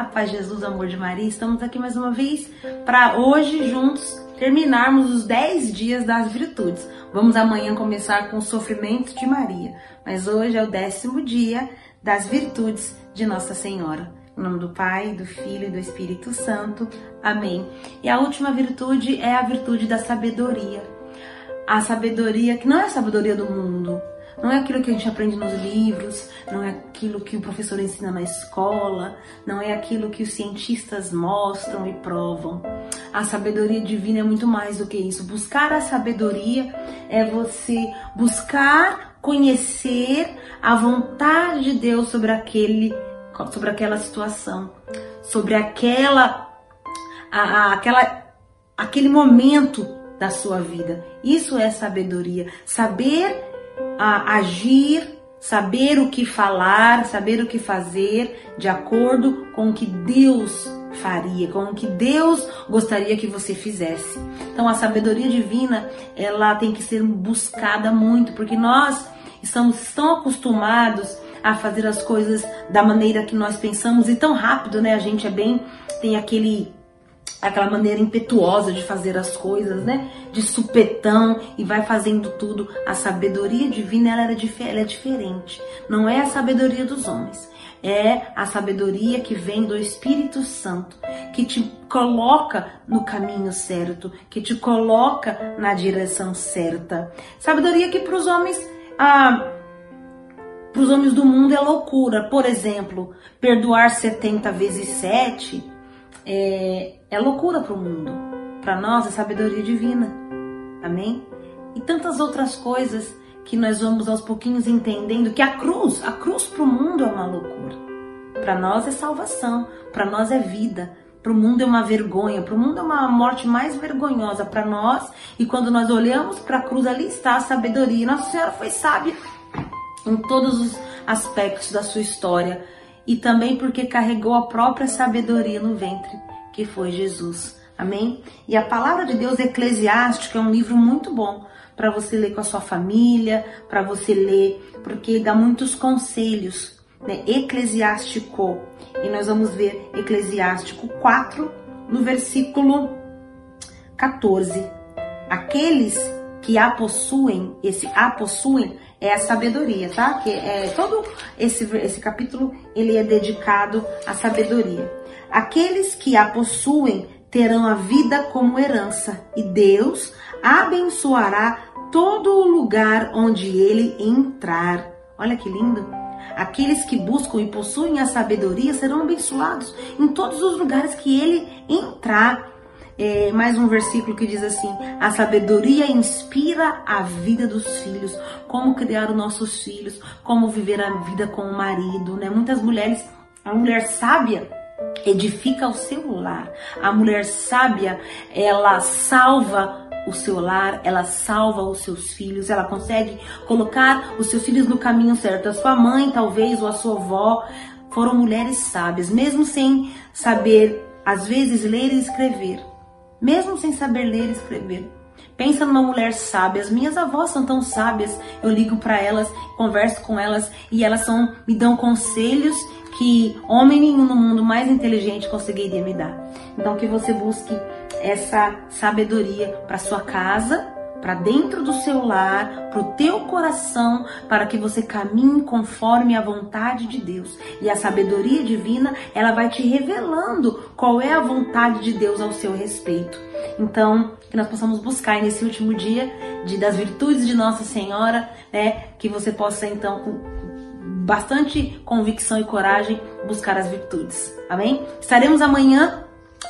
A paz Jesus, amor de Maria. Estamos aqui mais uma vez para hoje juntos terminarmos os 10 dias das virtudes. Vamos amanhã começar com o sofrimento de Maria, mas hoje é o décimo dia das virtudes de Nossa Senhora. Em nome do Pai, do Filho e do Espírito Santo. Amém. E a última virtude é a virtude da sabedoria. A sabedoria que não é a sabedoria do mundo, não é aquilo que a gente aprende nos livros, não é aquilo que o professor ensina na escola, não é aquilo que os cientistas mostram e provam. A sabedoria divina é muito mais do que isso. Buscar a sabedoria é você buscar conhecer a vontade de Deus sobre aquele sobre aquela situação, sobre aquela a, a, aquela aquele momento da sua vida. Isso é sabedoria, saber a agir, saber o que falar, saber o que fazer de acordo com o que Deus faria, com o que Deus gostaria que você fizesse. Então a sabedoria divina, ela tem que ser buscada muito, porque nós estamos tão acostumados a fazer as coisas da maneira que nós pensamos e tão rápido, né? A gente é bem tem aquele aquela maneira impetuosa de fazer as coisas, né? De supetão e vai fazendo tudo. A sabedoria divina ela, ela é diferente. Não é a sabedoria dos homens. É a sabedoria que vem do Espírito Santo, que te coloca no caminho certo, que te coloca na direção certa. Sabedoria que para os homens, ah, para os homens do mundo é loucura. Por exemplo, perdoar 70 vezes 7 é, é loucura para o mundo. Para nós é sabedoria divina. Amém? E tantas outras coisas que nós vamos aos pouquinhos entendendo que a cruz, a cruz para o mundo é uma loucura. Para nós é salvação, para nós é vida, para o mundo é uma vergonha, para o mundo é uma morte mais vergonhosa para nós. E quando nós olhamos para a cruz, ali está a sabedoria. Nossa Senhora foi sábia em todos os aspectos da sua história e também porque carregou a própria sabedoria no ventre, que foi Jesus. Amém? E a palavra de Deus Eclesiástico é um livro muito bom para você ler com a sua família, para você ler, porque dá muitos conselhos, né? Eclesiástico. E nós vamos ver Eclesiástico 4, no versículo 14. Aqueles que a possuem, esse a possuem é a sabedoria, tá? Que é todo esse esse capítulo ele é dedicado à sabedoria. Aqueles que a possuem terão a vida como herança e Deus abençoará todo o lugar onde ele entrar. Olha que lindo. Aqueles que buscam e possuem a sabedoria serão abençoados em todos os lugares que ele entrar é, mais um versículo que diz assim: a sabedoria inspira a vida dos filhos, como criar os nossos filhos, como viver a vida com o marido, né? Muitas mulheres, a mulher sábia edifica o seu lar, a mulher sábia ela salva o seu lar, ela salva os seus filhos, ela consegue colocar os seus filhos no caminho certo. A sua mãe, talvez, ou a sua avó foram mulheres sábias, mesmo sem saber, às vezes, ler e escrever mesmo sem saber ler e escrever. Pensa numa mulher sábia. As minhas avós são tão sábias. Eu ligo para elas, converso com elas e elas são, me dão conselhos que homem nenhum no mundo mais inteligente conseguiria me dar. Então que você busque essa sabedoria para sua casa, para dentro do seu lar, para o teu coração, para que você caminhe conforme a vontade de Deus. E a sabedoria divina, ela vai te revelando qual é a vontade de Deus ao seu respeito. Então, que nós possamos buscar nesse último dia de, das virtudes de Nossa Senhora, né, que você possa então com bastante convicção e coragem buscar as virtudes. Amém? Estaremos amanhã,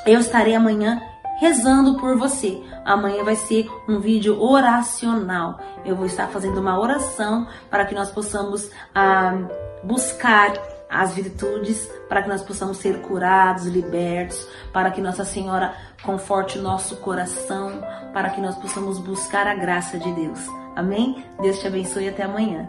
eu estarei amanhã rezando por você. Amanhã vai ser um vídeo oracional. Eu vou estar fazendo uma oração para que nós possamos ah, buscar as virtudes, para que nós possamos ser curados, libertos, para que Nossa Senhora conforte o nosso coração, para que nós possamos buscar a graça de Deus. Amém? Deus te abençoe e até amanhã.